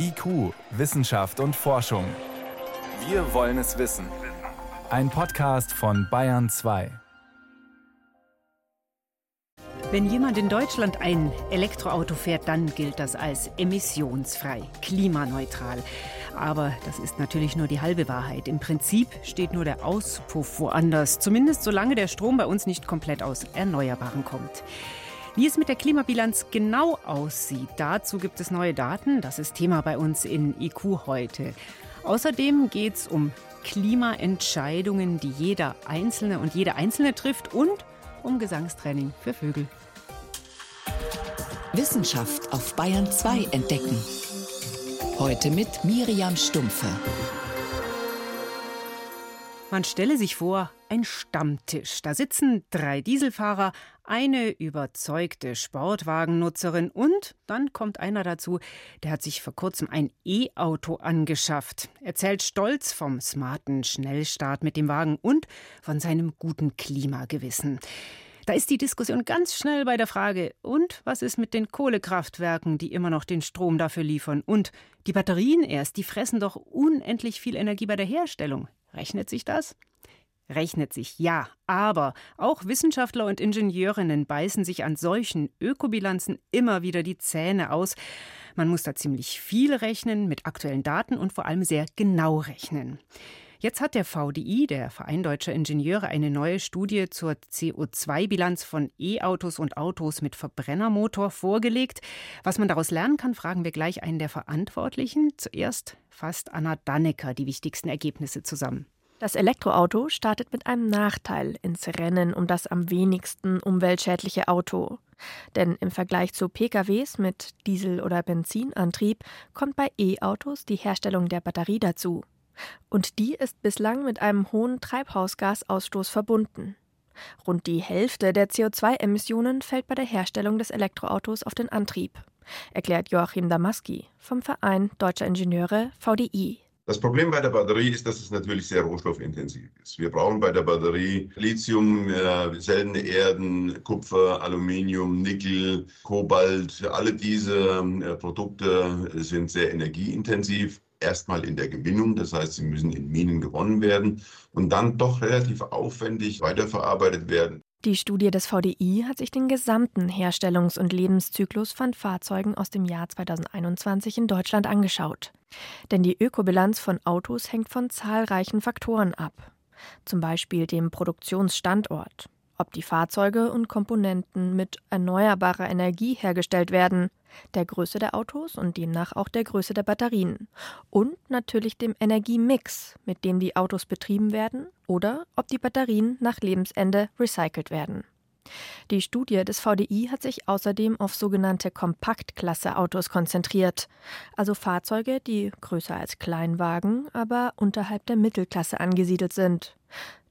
IQ, Wissenschaft und Forschung. Wir wollen es wissen. Ein Podcast von Bayern 2. Wenn jemand in Deutschland ein Elektroauto fährt, dann gilt das als emissionsfrei, klimaneutral. Aber das ist natürlich nur die halbe Wahrheit. Im Prinzip steht nur der Auspuff woanders, zumindest solange der Strom bei uns nicht komplett aus Erneuerbaren kommt. Wie es mit der Klimabilanz genau aussieht, dazu gibt es neue Daten. Das ist Thema bei uns in IQ heute. Außerdem geht es um Klimaentscheidungen, die jeder Einzelne und jede Einzelne trifft und um Gesangstraining für Vögel. Wissenschaft auf Bayern 2 entdecken. Heute mit Miriam Stumpfe. Man stelle sich vor, ein Stammtisch. Da sitzen drei Dieselfahrer, eine überzeugte Sportwagennutzerin und dann kommt einer dazu, der hat sich vor kurzem ein E-Auto angeschafft. Erzählt stolz vom smarten Schnellstart mit dem Wagen und von seinem guten Klimagewissen. Da ist die Diskussion ganz schnell bei der Frage, und was ist mit den Kohlekraftwerken, die immer noch den Strom dafür liefern? Und die Batterien erst, die fressen doch unendlich viel Energie bei der Herstellung. Rechnet sich das? Rechnet sich, ja, aber auch Wissenschaftler und Ingenieurinnen beißen sich an solchen Ökobilanzen immer wieder die Zähne aus. Man muss da ziemlich viel rechnen, mit aktuellen Daten und vor allem sehr genau rechnen. Jetzt hat der VDI, der Verein Deutscher Ingenieure, eine neue Studie zur CO2-Bilanz von E-Autos und Autos mit Verbrennermotor vorgelegt. Was man daraus lernen kann, fragen wir gleich einen der Verantwortlichen. Zuerst fasst Anna Dannecker die wichtigsten Ergebnisse zusammen. Das Elektroauto startet mit einem Nachteil ins Rennen um das am wenigsten umweltschädliche Auto. Denn im Vergleich zu PKWs mit Diesel- oder Benzinantrieb kommt bei E-Autos die Herstellung der Batterie dazu. Und die ist bislang mit einem hohen Treibhausgasausstoß verbunden. Rund die Hälfte der CO2-Emissionen fällt bei der Herstellung des Elektroautos auf den Antrieb, erklärt Joachim Damaski vom Verein Deutscher Ingenieure VDI. Das Problem bei der Batterie ist, dass es natürlich sehr rohstoffintensiv ist. Wir brauchen bei der Batterie Lithium, äh, seltene Erden, Kupfer, Aluminium, Nickel, Kobalt. Alle diese äh, Produkte sind sehr energieintensiv erstmal in der Gewinnung, das heißt, sie müssen in Minen gewonnen werden und dann doch relativ aufwendig weiterverarbeitet werden. Die Studie des VDI hat sich den gesamten Herstellungs- und Lebenszyklus von Fahrzeugen aus dem Jahr 2021 in Deutschland angeschaut. Denn die Ökobilanz von Autos hängt von zahlreichen Faktoren ab. Zum Beispiel dem Produktionsstandort, ob die Fahrzeuge und Komponenten mit erneuerbarer Energie hergestellt werden, der Größe der Autos und demnach auch der Größe der Batterien und natürlich dem Energiemix, mit dem die Autos betrieben werden oder ob die Batterien nach Lebensende recycelt werden. Die Studie des VDI hat sich außerdem auf sogenannte Kompaktklasse-Autos konzentriert, also Fahrzeuge, die größer als Kleinwagen, aber unterhalb der Mittelklasse angesiedelt sind.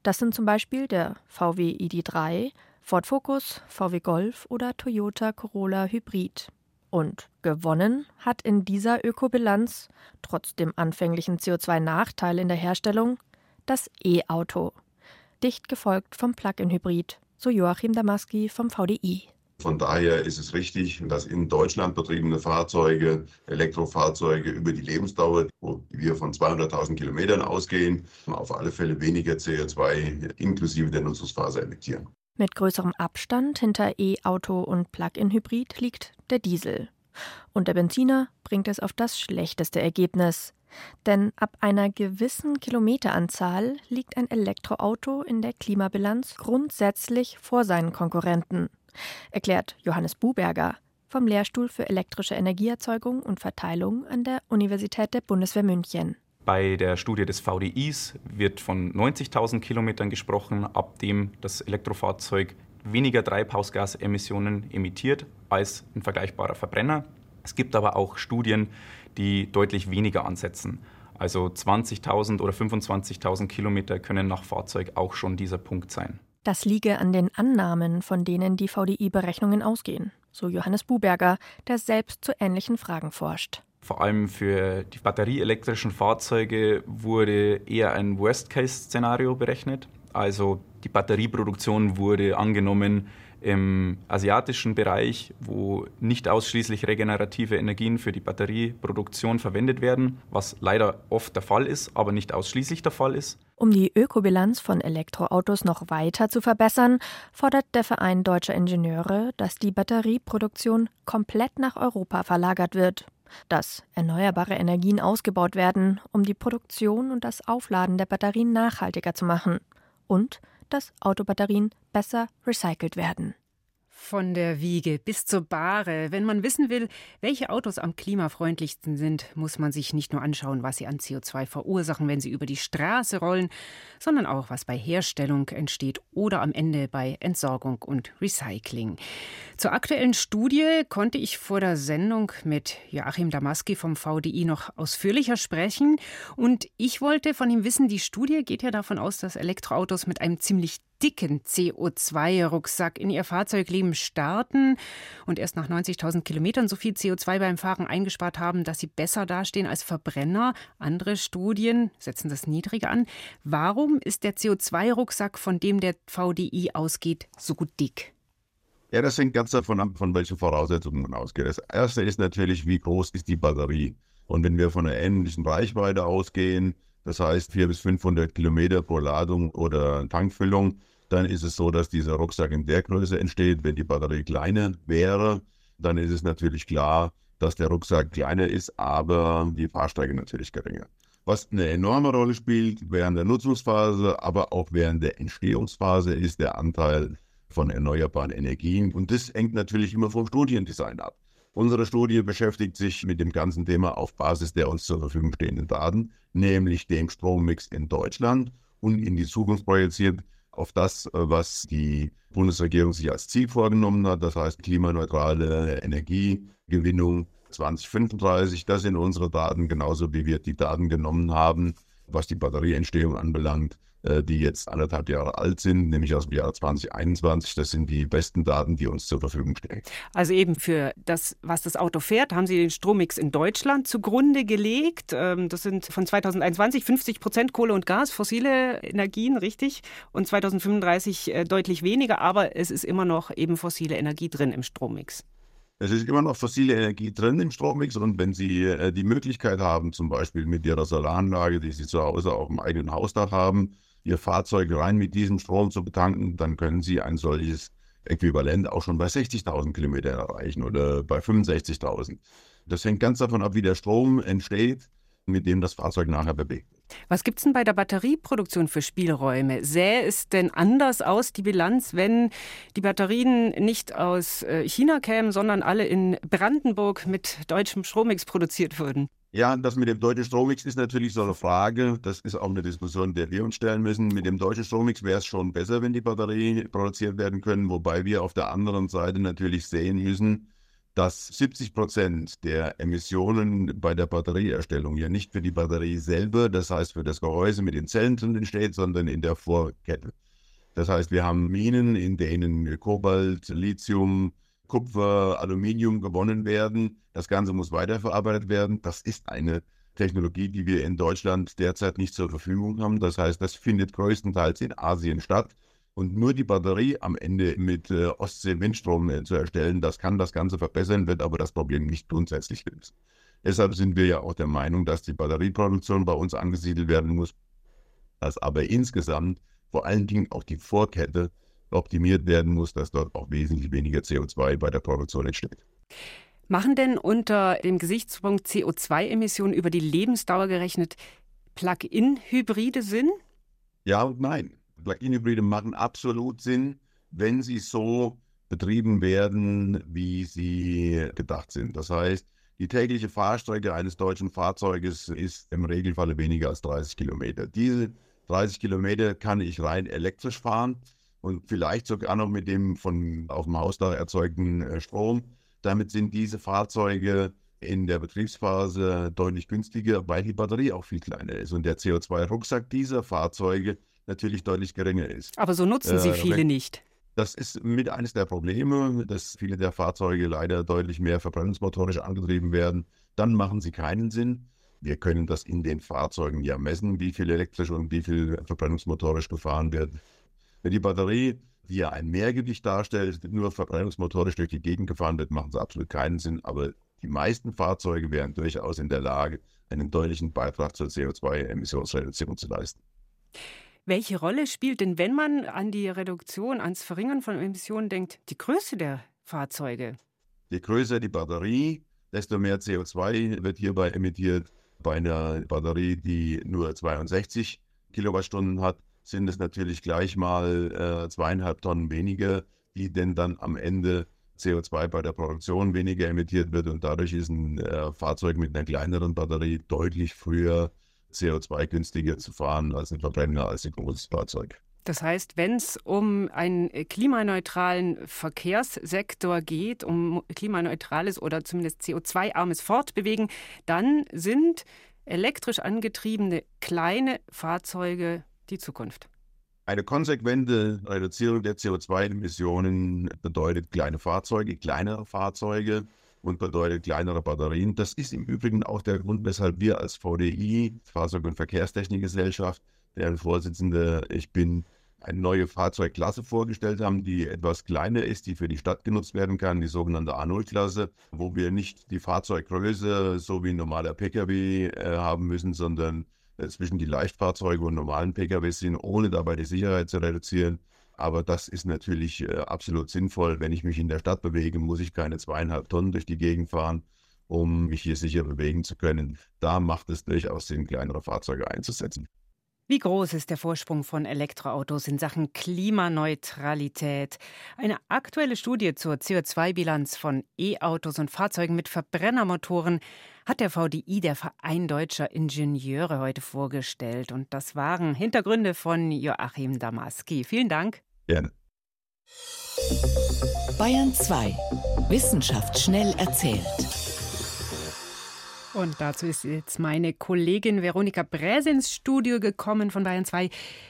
Das sind zum Beispiel der VW ID3, Ford Focus, VW Golf oder Toyota Corolla Hybrid. Und gewonnen hat in dieser Ökobilanz, trotz dem anfänglichen CO2-Nachteil in der Herstellung, das E-Auto. Dicht gefolgt vom Plug-in-Hybrid, so Joachim Damaski vom VDI. Von daher ist es richtig, dass in Deutschland betriebene Fahrzeuge, Elektrofahrzeuge über die Lebensdauer, wo wir von 200.000 Kilometern ausgehen, auf alle Fälle weniger CO2 inklusive der Nutzungsphase emittieren. Mit größerem Abstand hinter E-Auto und Plug-in-Hybrid liegt der Diesel. Und der Benziner bringt es auf das schlechteste Ergebnis. Denn ab einer gewissen Kilometeranzahl liegt ein Elektroauto in der Klimabilanz grundsätzlich vor seinen Konkurrenten, erklärt Johannes Buberger vom Lehrstuhl für elektrische Energieerzeugung und Verteilung an der Universität der Bundeswehr München. Bei der Studie des VDIs wird von 90.000 Kilometern gesprochen, ab dem das Elektrofahrzeug weniger Treibhausgasemissionen emittiert als ein vergleichbarer Verbrenner. Es gibt aber auch Studien, die deutlich weniger ansetzen. Also 20.000 oder 25.000 Kilometer können nach Fahrzeug auch schon dieser Punkt sein. Das liege an den Annahmen, von denen die VDI-Berechnungen ausgehen, so Johannes Buberger, der selbst zu ähnlichen Fragen forscht. Vor allem für die batterieelektrischen Fahrzeuge wurde eher ein Worst-Case-Szenario berechnet. Also die Batterieproduktion wurde angenommen im asiatischen Bereich, wo nicht ausschließlich regenerative Energien für die Batterieproduktion verwendet werden, was leider oft der Fall ist, aber nicht ausschließlich der Fall ist. Um die Ökobilanz von Elektroautos noch weiter zu verbessern, fordert der Verein deutscher Ingenieure, dass die Batterieproduktion komplett nach Europa verlagert wird, dass erneuerbare Energien ausgebaut werden, um die Produktion und das Aufladen der Batterien nachhaltiger zu machen und dass Autobatterien besser recycelt werden. Von der Wiege bis zur Bahre. Wenn man wissen will, welche Autos am klimafreundlichsten sind, muss man sich nicht nur anschauen, was sie an CO2 verursachen, wenn sie über die Straße rollen, sondern auch, was bei Herstellung entsteht oder am Ende bei Entsorgung und Recycling. Zur aktuellen Studie konnte ich vor der Sendung mit Joachim Damaski vom VDI noch ausführlicher sprechen. Und ich wollte von ihm wissen, die Studie geht ja davon aus, dass Elektroautos mit einem ziemlich dicken CO2-Rucksack in ihr Fahrzeugleben starten und erst nach 90.000 Kilometern so viel CO2 beim Fahren eingespart haben, dass sie besser dastehen als Verbrenner. Andere Studien setzen das niedriger an. Warum ist der CO2-Rucksack, von dem der VDI ausgeht, so dick? Ja, das hängt ganz davon ab, von welchen Voraussetzungen man ausgeht. Das erste ist natürlich, wie groß ist die Batterie? Und wenn wir von einer ähnlichen Reichweite ausgehen, das heißt 400 bis 500 Kilometer pro Ladung oder Tankfüllung, dann ist es so, dass dieser Rucksack in der Größe entsteht. Wenn die Batterie kleiner wäre, dann ist es natürlich klar, dass der Rucksack kleiner ist, aber die Fahrstrecke natürlich geringer. Was eine enorme Rolle spielt während der Nutzungsphase, aber auch während der Entstehungsphase, ist der Anteil von erneuerbaren Energien. Und das hängt natürlich immer vom Studiendesign ab. Unsere Studie beschäftigt sich mit dem ganzen Thema auf Basis der uns zur Verfügung stehenden Daten, nämlich dem Strommix in Deutschland und in die Zukunft projiziert auf das, äh, was die Bundesregierung sich als Ziel vorgenommen hat, das heißt klimaneutrale Energiegewinnung 2035. Das sind unsere Daten, genauso wie wir die Daten genommen haben, was die Batterieentstehung anbelangt die jetzt anderthalb Jahre alt sind, nämlich aus dem Jahr 2021. Das sind die besten Daten, die uns zur Verfügung stehen. Also eben für das, was das Auto fährt, haben Sie den Strommix in Deutschland zugrunde gelegt. Ähm, das sind von 2021 50 Prozent Kohle und Gas, fossile Energien, richtig? Und 2035 äh, deutlich weniger, aber es ist immer noch eben fossile Energie drin im Strommix. Es ist immer noch fossile Energie drin im Strommix und wenn Sie äh, die Möglichkeit haben, zum Beispiel mit Ihrer Solaranlage, die Sie zu Hause auf dem eigenen Hausdach haben, Ihr Fahrzeug rein mit diesem Strom zu betanken, dann können Sie ein solches Äquivalent auch schon bei 60.000 Kilometern erreichen oder bei 65.000. Das hängt ganz davon ab, wie der Strom entsteht, mit dem das Fahrzeug nachher bewegt. Was gibt es denn bei der Batterieproduktion für Spielräume? Sähe es denn anders aus, die Bilanz, wenn die Batterien nicht aus äh, China kämen, sondern alle in Brandenburg mit deutschem Strommix produziert würden? Ja, das mit dem deutschen Strommix ist natürlich so eine Frage. Das ist auch eine Diskussion, der wir uns stellen müssen. Mit dem deutschen Strommix wäre es schon besser, wenn die Batterien produziert werden können, wobei wir auf der anderen Seite natürlich sehen müssen, dass 70 Prozent der Emissionen bei der Batterieerstellung ja nicht für die Batterie selber, das heißt für das Gehäuse mit den Zellen drin entsteht, sondern in der Vorkette. Das heißt, wir haben Minen, in denen Kobalt, Lithium, Kupfer, Aluminium gewonnen werden. Das Ganze muss weiterverarbeitet werden. Das ist eine Technologie, die wir in Deutschland derzeit nicht zur Verfügung haben. Das heißt, das findet größtenteils in Asien statt. Und nur die Batterie am Ende mit äh, Ostsee-Windstrom äh, zu erstellen, das kann das Ganze verbessern, wird aber das Problem nicht grundsätzlich lösen. Deshalb sind wir ja auch der Meinung, dass die Batterieproduktion bei uns angesiedelt werden muss, dass aber insgesamt vor allen Dingen auch die Vorkette optimiert werden muss, dass dort auch wesentlich weniger CO2 bei der Produktion entsteht. Machen denn unter dem Gesichtspunkt CO2-Emissionen über die Lebensdauer gerechnet Plug-in-Hybride Sinn? Ja und nein. Plug-in-Hybride machen absolut Sinn, wenn sie so betrieben werden, wie sie gedacht sind. Das heißt, die tägliche Fahrstrecke eines deutschen Fahrzeuges ist im Regelfall weniger als 30 Kilometer. Diese 30 Kilometer kann ich rein elektrisch fahren und vielleicht sogar noch mit dem von auf dem Hausdach erzeugten äh, Strom. Damit sind diese Fahrzeuge in der Betriebsphase deutlich günstiger, weil die Batterie auch viel kleiner ist und der CO2-Rucksack dieser Fahrzeuge natürlich deutlich geringer ist. Aber so nutzen sie äh, viele nicht. Das ist mit eines der Probleme, dass viele der Fahrzeuge leider deutlich mehr verbrennungsmotorisch angetrieben werden. Dann machen sie keinen Sinn. Wir können das in den Fahrzeugen ja messen, wie viel elektrisch und wie viel verbrennungsmotorisch gefahren wird. Wenn die Batterie die ja ein Mehrgewicht darstellt, nur verbrennungsmotorisch durch die Gegend gefahren wird, macht es absolut keinen Sinn. Aber die meisten Fahrzeuge wären durchaus in der Lage, einen deutlichen Beitrag zur CO2-Emissionsreduktion zu leisten. Welche Rolle spielt denn, wenn man an die Reduktion, ans Verringern von Emissionen denkt, die Größe der Fahrzeuge? Je größer die Batterie, desto mehr CO2 wird hierbei emittiert. Bei einer Batterie, die nur 62 Kilowattstunden hat, sind es natürlich gleich mal äh, zweieinhalb Tonnen weniger, die denn dann am Ende CO2 bei der Produktion weniger emittiert wird und dadurch ist ein äh, Fahrzeug mit einer kleineren Batterie deutlich früher CO2-günstiger zu fahren als ein Verbrenner, als ein großes Fahrzeug. Das heißt, wenn es um einen klimaneutralen Verkehrssektor geht, um klimaneutrales oder zumindest CO2-armes Fortbewegen, dann sind elektrisch angetriebene kleine Fahrzeuge die Zukunft. Eine konsequente Reduzierung der CO2-Emissionen bedeutet kleine Fahrzeuge, kleinere Fahrzeuge und bedeutet kleinere Batterien. Das ist im Übrigen auch der Grund, weshalb wir als VDI, Fahrzeug- und Verkehrstechnikgesellschaft, deren Vorsitzende ich bin, eine neue Fahrzeugklasse vorgestellt haben, die etwas kleiner ist, die für die Stadt genutzt werden kann, die sogenannte A0-Klasse, wo wir nicht die Fahrzeuggröße so wie ein normaler Pkw äh, haben müssen, sondern zwischen die Leichtfahrzeuge und normalen Pkw sind, ohne dabei die Sicherheit zu reduzieren. Aber das ist natürlich äh, absolut sinnvoll. Wenn ich mich in der Stadt bewege, muss ich keine zweieinhalb Tonnen durch die Gegend fahren, um mich hier sicher bewegen zu können. Da macht es durchaus Sinn, kleinere Fahrzeuge einzusetzen. Wie groß ist der Vorsprung von Elektroautos in Sachen Klimaneutralität? Eine aktuelle Studie zur CO2-Bilanz von E-Autos und Fahrzeugen mit Verbrennermotoren hat der VDI, der Verein deutscher Ingenieure, heute vorgestellt. Und das waren Hintergründe von Joachim Damaski. Vielen Dank. Gerne. Bayern 2. Wissenschaft schnell erzählt. Und dazu ist jetzt meine Kollegin Veronika Bräse ins Studio gekommen von Bayern 2.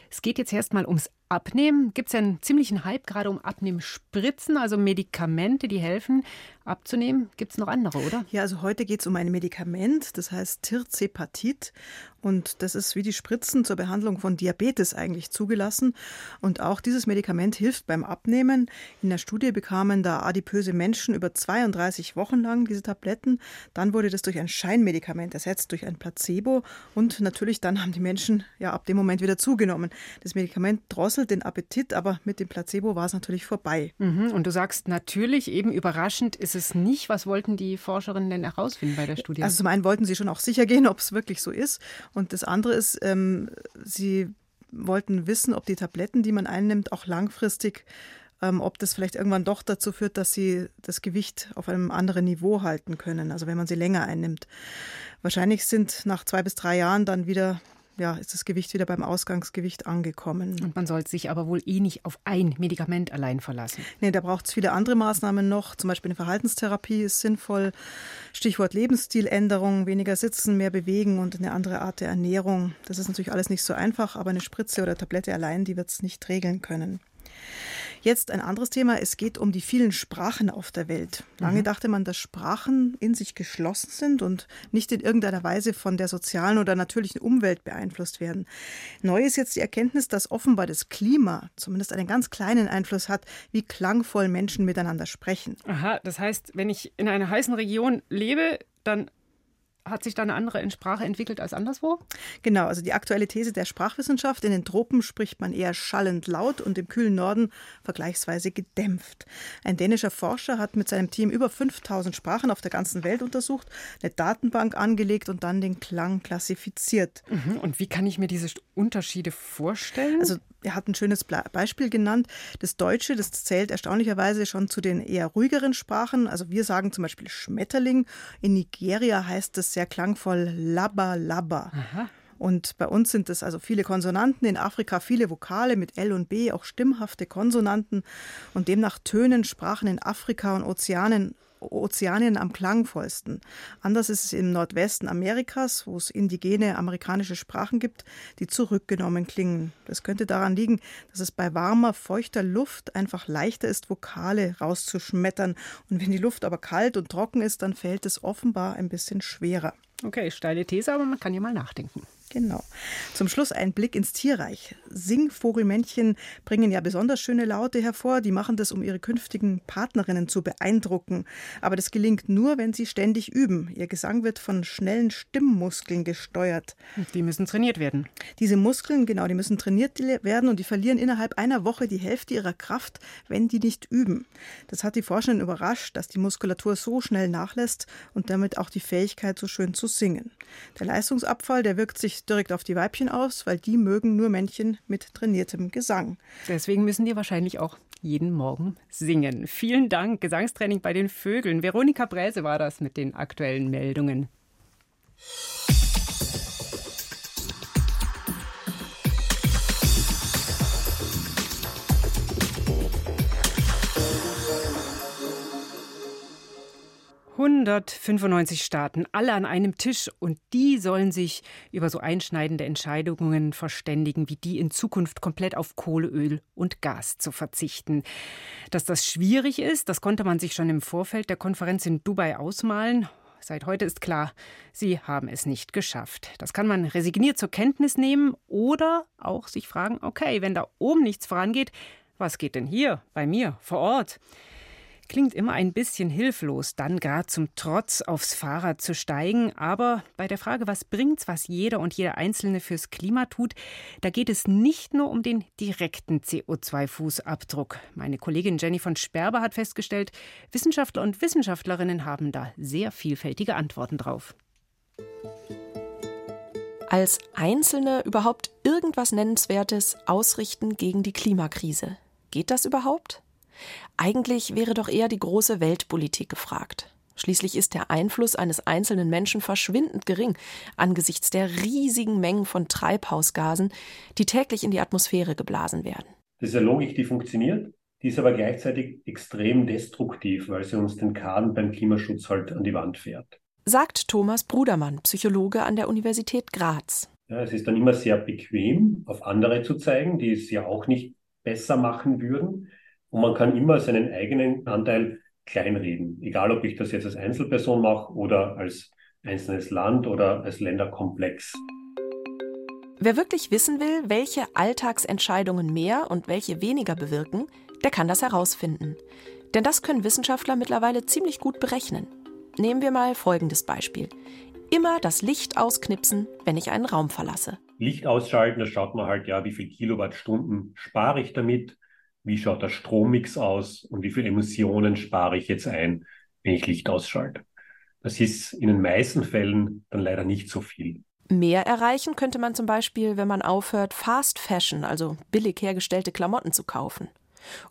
Es geht jetzt erstmal ums Abnehmen. Gibt es ja einen ziemlichen Hype gerade um Abnehmspritzen, also Medikamente, die helfen abzunehmen. Gibt es noch andere, oder? Ja, also heute geht es um ein Medikament, das heißt Tirzepatit. Und das ist wie die Spritzen zur Behandlung von Diabetes eigentlich zugelassen. Und auch dieses Medikament hilft beim Abnehmen. In der Studie bekamen da adipöse Menschen über 32 Wochen lang diese Tabletten. Dann wurde das durch ein Scheinmedikament ersetzt, durch ein Placebo. Und natürlich dann haben die Menschen ja ab dem Moment wieder zugenommen. Das Medikament drosselt den Appetit, aber mit dem Placebo war es natürlich vorbei. Mhm. Und du sagst natürlich, eben überraschend ist es nicht. Was wollten die Forscherinnen denn herausfinden bei der Studie? Also zum einen wollten sie schon auch sicher gehen, ob es wirklich so ist. Und das andere ist, ähm, sie wollten wissen, ob die Tabletten, die man einnimmt, auch langfristig, ähm, ob das vielleicht irgendwann doch dazu führt, dass sie das Gewicht auf einem anderen Niveau halten können, also wenn man sie länger einnimmt. Wahrscheinlich sind nach zwei bis drei Jahren dann wieder ja, ist das Gewicht wieder beim Ausgangsgewicht angekommen. Und man sollte sich aber wohl eh nicht auf ein Medikament allein verlassen. Nee, da braucht es viele andere Maßnahmen noch. Zum Beispiel eine Verhaltenstherapie ist sinnvoll. Stichwort Lebensstiländerung, weniger sitzen, mehr bewegen und eine andere Art der Ernährung. Das ist natürlich alles nicht so einfach, aber eine Spritze oder Tablette allein, die wird es nicht regeln können. Jetzt ein anderes Thema. Es geht um die vielen Sprachen auf der Welt. Lange mhm. dachte man, dass Sprachen in sich geschlossen sind und nicht in irgendeiner Weise von der sozialen oder natürlichen Umwelt beeinflusst werden. Neu ist jetzt die Erkenntnis, dass offenbar das Klima zumindest einen ganz kleinen Einfluss hat, wie klangvoll Menschen miteinander sprechen. Aha, das heißt, wenn ich in einer heißen Region lebe, dann hat sich da eine andere Sprache entwickelt als anderswo? Genau, also die aktuelle These der Sprachwissenschaft, in den Tropen spricht man eher schallend laut und im kühlen Norden vergleichsweise gedämpft. Ein dänischer Forscher hat mit seinem Team über 5000 Sprachen auf der ganzen Welt untersucht, eine Datenbank angelegt und dann den Klang klassifiziert. Mhm. Und wie kann ich mir diese Unterschiede vorstellen? Also er hat ein schönes Beispiel genannt. Das Deutsche, das zählt erstaunlicherweise schon zu den eher ruhigeren Sprachen. Also wir sagen zum Beispiel Schmetterling. In Nigeria heißt das sehr klangvoll Labba Labba. Aha. Und bei uns sind es also viele Konsonanten, in Afrika viele Vokale mit L und B, auch stimmhafte Konsonanten. Und demnach tönen Sprachen in Afrika und Ozeanen Ozeanien am klangvollsten. Anders ist es im Nordwesten Amerikas, wo es indigene amerikanische Sprachen gibt, die zurückgenommen klingen. Das könnte daran liegen, dass es bei warmer, feuchter Luft einfach leichter ist, Vokale rauszuschmettern. Und wenn die Luft aber kalt und trocken ist, dann fällt es offenbar ein bisschen schwerer. Okay, steile These, aber man kann ja mal nachdenken. Genau. Zum Schluss ein Blick ins Tierreich. Singvogelmännchen bringen ja besonders schöne Laute hervor. Die machen das, um ihre künftigen Partnerinnen zu beeindrucken. Aber das gelingt nur, wenn sie ständig üben. Ihr Gesang wird von schnellen Stimmmuskeln gesteuert. Die müssen trainiert werden. Diese Muskeln, genau, die müssen trainiert werden und die verlieren innerhalb einer Woche die Hälfte ihrer Kraft, wenn die nicht üben. Das hat die Forschenden überrascht, dass die Muskulatur so schnell nachlässt und damit auch die Fähigkeit, so schön zu singen. Der Leistungsabfall, der wirkt sich direkt auf die Weibchen aus, weil die mögen nur Männchen mit trainiertem Gesang. Deswegen müssen die wahrscheinlich auch jeden Morgen singen. Vielen Dank, Gesangstraining bei den Vögeln. Veronika Bräse war das mit den aktuellen Meldungen. 195 Staaten, alle an einem Tisch und die sollen sich über so einschneidende Entscheidungen verständigen, wie die in Zukunft komplett auf Kohle, Öl und Gas zu verzichten. Dass das schwierig ist, das konnte man sich schon im Vorfeld der Konferenz in Dubai ausmalen. Seit heute ist klar, sie haben es nicht geschafft. Das kann man resigniert zur Kenntnis nehmen oder auch sich fragen, okay, wenn da oben nichts vorangeht, was geht denn hier bei mir vor Ort? Klingt immer ein bisschen hilflos, dann gerade zum Trotz aufs Fahrrad zu steigen. Aber bei der Frage, was bringt's, was jeder und jeder Einzelne fürs Klima tut, da geht es nicht nur um den direkten CO2-Fußabdruck. Meine Kollegin Jenny von Sperber hat festgestellt, Wissenschaftler und Wissenschaftlerinnen haben da sehr vielfältige Antworten drauf. Als Einzelne überhaupt irgendwas Nennenswertes ausrichten gegen die Klimakrise. Geht das überhaupt? Eigentlich wäre doch eher die große Weltpolitik gefragt. Schließlich ist der Einfluss eines einzelnen Menschen verschwindend gering angesichts der riesigen Mengen von Treibhausgasen, die täglich in die Atmosphäre geblasen werden. Das ist eine Logik, die funktioniert, die ist aber gleichzeitig extrem destruktiv, weil sie uns den Kaden beim Klimaschutz halt an die Wand fährt. Sagt Thomas Brudermann, Psychologe an der Universität Graz. Ja, es ist dann immer sehr bequem, auf andere zu zeigen, die es ja auch nicht besser machen würden. Und man kann immer seinen eigenen Anteil kleinreden, egal ob ich das jetzt als Einzelperson mache oder als einzelnes Land oder als Länderkomplex. Wer wirklich wissen will, welche Alltagsentscheidungen mehr und welche weniger bewirken, der kann das herausfinden. Denn das können Wissenschaftler mittlerweile ziemlich gut berechnen. Nehmen wir mal folgendes Beispiel. Immer das Licht ausknipsen, wenn ich einen Raum verlasse. Licht ausschalten, da schaut man halt, ja, wie viel Kilowattstunden spare ich damit wie schaut der Strommix aus und wie viele Emissionen spare ich jetzt ein, wenn ich Licht ausschalte. Das ist in den meisten Fällen dann leider nicht so viel. Mehr erreichen könnte man zum Beispiel, wenn man aufhört, Fast Fashion, also billig hergestellte Klamotten zu kaufen.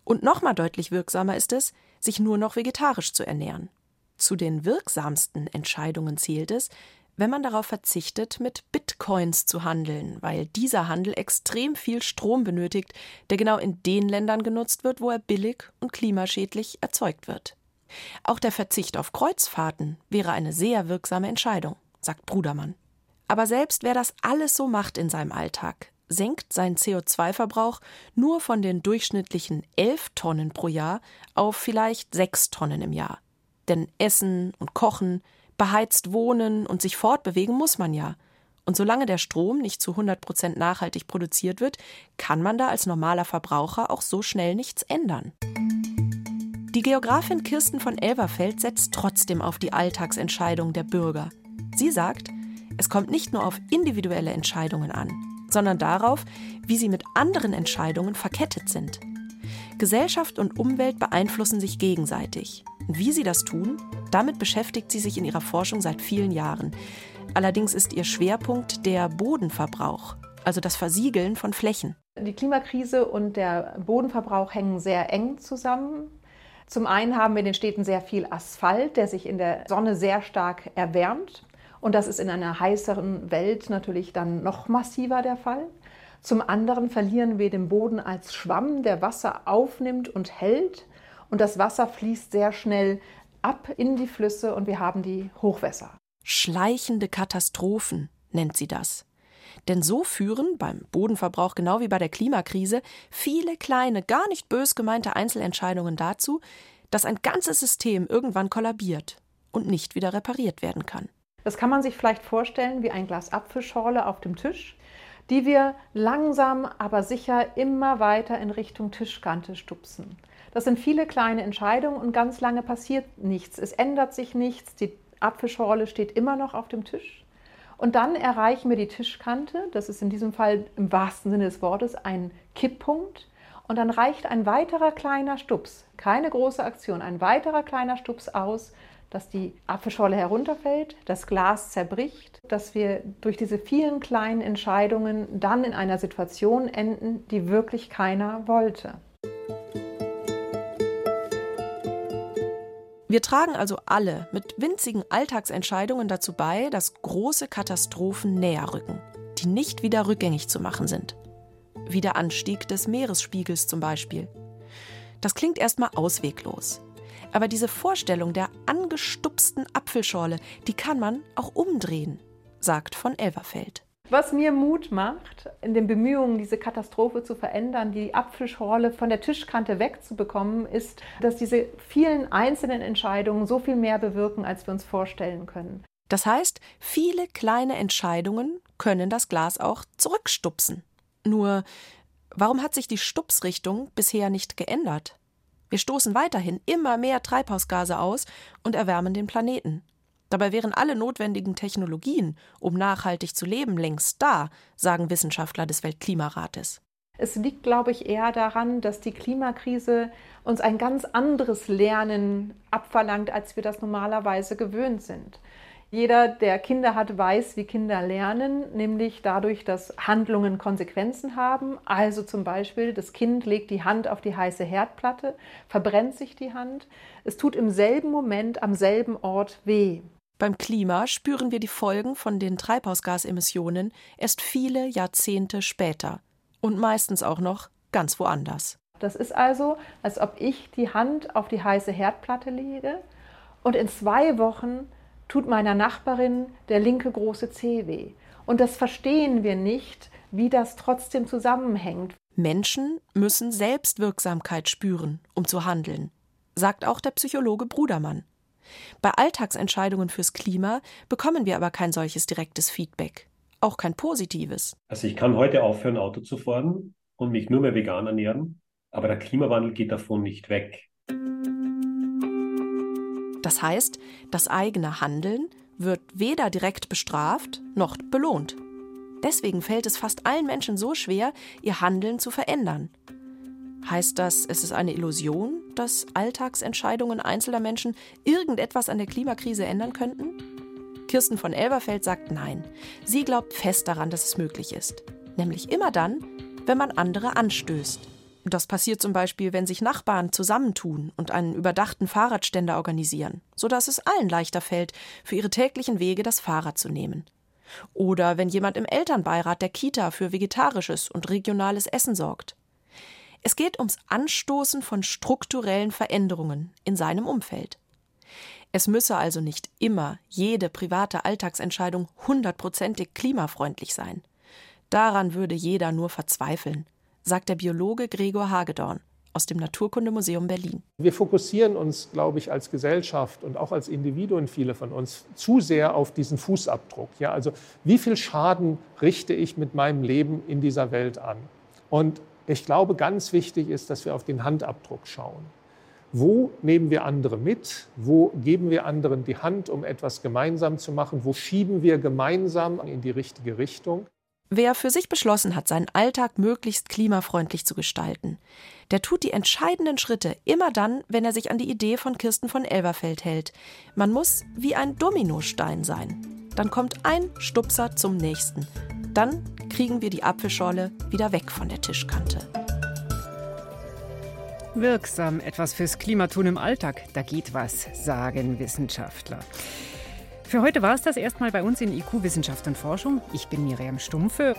Und nochmal deutlich wirksamer ist es, sich nur noch vegetarisch zu ernähren. Zu den wirksamsten Entscheidungen zählt es, wenn man darauf verzichtet, mit Bitcoins zu handeln, weil dieser Handel extrem viel Strom benötigt, der genau in den Ländern genutzt wird, wo er billig und klimaschädlich erzeugt wird. Auch der Verzicht auf Kreuzfahrten wäre eine sehr wirksame Entscheidung, sagt Brudermann. Aber selbst wer das alles so macht in seinem Alltag, senkt seinen CO2-Verbrauch nur von den durchschnittlichen 11 Tonnen pro Jahr auf vielleicht 6 Tonnen im Jahr. Denn Essen und Kochen, Beheizt wohnen und sich fortbewegen muss man ja. Und solange der Strom nicht zu 100 Prozent nachhaltig produziert wird, kann man da als normaler Verbraucher auch so schnell nichts ändern. Die Geografin Kirsten von Elverfeld setzt trotzdem auf die Alltagsentscheidung der Bürger. Sie sagt, es kommt nicht nur auf individuelle Entscheidungen an, sondern darauf, wie sie mit anderen Entscheidungen verkettet sind. Gesellschaft und Umwelt beeinflussen sich gegenseitig. Und wie sie das tun, damit beschäftigt sie sich in ihrer Forschung seit vielen Jahren. Allerdings ist ihr Schwerpunkt der Bodenverbrauch, also das Versiegeln von Flächen. Die Klimakrise und der Bodenverbrauch hängen sehr eng zusammen. Zum einen haben wir in den Städten sehr viel Asphalt, der sich in der Sonne sehr stark erwärmt. Und das ist in einer heißeren Welt natürlich dann noch massiver der Fall. Zum anderen verlieren wir den Boden als Schwamm, der Wasser aufnimmt und hält. Und das Wasser fließt sehr schnell ab in die Flüsse und wir haben die Hochwässer. Schleichende Katastrophen nennt sie das. Denn so führen beim Bodenverbrauch genau wie bei der Klimakrise viele kleine, gar nicht bös gemeinte Einzelentscheidungen dazu, dass ein ganzes System irgendwann kollabiert und nicht wieder repariert werden kann. Das kann man sich vielleicht vorstellen wie ein Glas Apfelschorle auf dem Tisch, die wir langsam, aber sicher immer weiter in Richtung Tischkante stupsen. Das sind viele kleine Entscheidungen und ganz lange passiert nichts. Es ändert sich nichts. Die Apfelschorle steht immer noch auf dem Tisch. Und dann erreichen wir die Tischkante. Das ist in diesem Fall im wahrsten Sinne des Wortes ein Kipppunkt. Und dann reicht ein weiterer kleiner Stups, keine große Aktion, ein weiterer kleiner Stups aus, dass die Apfelschorle herunterfällt, das Glas zerbricht, dass wir durch diese vielen kleinen Entscheidungen dann in einer Situation enden, die wirklich keiner wollte. Wir tragen also alle mit winzigen Alltagsentscheidungen dazu bei, dass große Katastrophen näher rücken, die nicht wieder rückgängig zu machen sind. Wie der Anstieg des Meeresspiegels zum Beispiel. Das klingt erstmal ausweglos. Aber diese Vorstellung der angestupsten Apfelschorle, die kann man auch umdrehen, sagt von Elverfeld. Was mir Mut macht, in den Bemühungen, diese Katastrophe zu verändern, die Apfelschorle von der Tischkante wegzubekommen, ist, dass diese vielen einzelnen Entscheidungen so viel mehr bewirken, als wir uns vorstellen können. Das heißt, viele kleine Entscheidungen können das Glas auch zurückstupsen. Nur, warum hat sich die Stupsrichtung bisher nicht geändert? Wir stoßen weiterhin immer mehr Treibhausgase aus und erwärmen den Planeten. Dabei wären alle notwendigen Technologien, um nachhaltig zu leben, längst da, sagen Wissenschaftler des Weltklimarates. Es liegt, glaube ich, eher daran, dass die Klimakrise uns ein ganz anderes Lernen abverlangt, als wir das normalerweise gewöhnt sind. Jeder, der Kinder hat, weiß, wie Kinder lernen, nämlich dadurch, dass Handlungen Konsequenzen haben. Also zum Beispiel, das Kind legt die Hand auf die heiße Herdplatte, verbrennt sich die Hand. Es tut im selben Moment am selben Ort weh. Beim Klima spüren wir die Folgen von den Treibhausgasemissionen erst viele Jahrzehnte später und meistens auch noch ganz woanders. Das ist also, als ob ich die Hand auf die heiße Herdplatte lege und in zwei Wochen tut meiner Nachbarin der linke große Zeh weh. Und das verstehen wir nicht, wie das trotzdem zusammenhängt. Menschen müssen Selbstwirksamkeit spüren, um zu handeln, sagt auch der Psychologe Brudermann. Bei Alltagsentscheidungen fürs Klima bekommen wir aber kein solches direktes Feedback, auch kein positives. Also ich kann heute aufhören, Auto zu fahren und mich nur mehr vegan ernähren, aber der Klimawandel geht davon nicht weg. Das heißt, das eigene Handeln wird weder direkt bestraft noch belohnt. Deswegen fällt es fast allen Menschen so schwer, ihr Handeln zu verändern. Heißt das, es ist eine Illusion, dass Alltagsentscheidungen einzelner Menschen irgendetwas an der Klimakrise ändern könnten? Kirsten von Elberfeld sagt nein. Sie glaubt fest daran, dass es möglich ist. Nämlich immer dann, wenn man andere anstößt. Das passiert zum Beispiel, wenn sich Nachbarn zusammentun und einen überdachten Fahrradständer organisieren, sodass es allen leichter fällt, für ihre täglichen Wege das Fahrrad zu nehmen. Oder wenn jemand im Elternbeirat der Kita für vegetarisches und regionales Essen sorgt. Es geht ums Anstoßen von strukturellen Veränderungen in seinem Umfeld. Es müsse also nicht immer jede private Alltagsentscheidung hundertprozentig klimafreundlich sein. Daran würde jeder nur verzweifeln, sagt der Biologe Gregor Hagedorn aus dem Naturkundemuseum Berlin. Wir fokussieren uns, glaube ich, als Gesellschaft und auch als Individuen, viele von uns, zu sehr auf diesen Fußabdruck. Ja, also wie viel Schaden richte ich mit meinem Leben in dieser Welt an? Und ich glaube, ganz wichtig ist, dass wir auf den Handabdruck schauen. Wo nehmen wir andere mit? Wo geben wir anderen die Hand, um etwas gemeinsam zu machen? Wo schieben wir gemeinsam in die richtige Richtung? Wer für sich beschlossen hat, seinen Alltag möglichst klimafreundlich zu gestalten, der tut die entscheidenden Schritte immer dann, wenn er sich an die Idee von Kirsten von Elverfeld hält. Man muss wie ein Dominostein sein. Dann kommt ein Stupser zum nächsten. Dann kriegen wir die Apfelschorle wieder weg von der Tischkante. Wirksam etwas fürs Klima tun im Alltag, da geht was, sagen Wissenschaftler. Für heute war es das erstmal bei uns in IQ Wissenschaft und Forschung. Ich bin Miriam Stumpfe.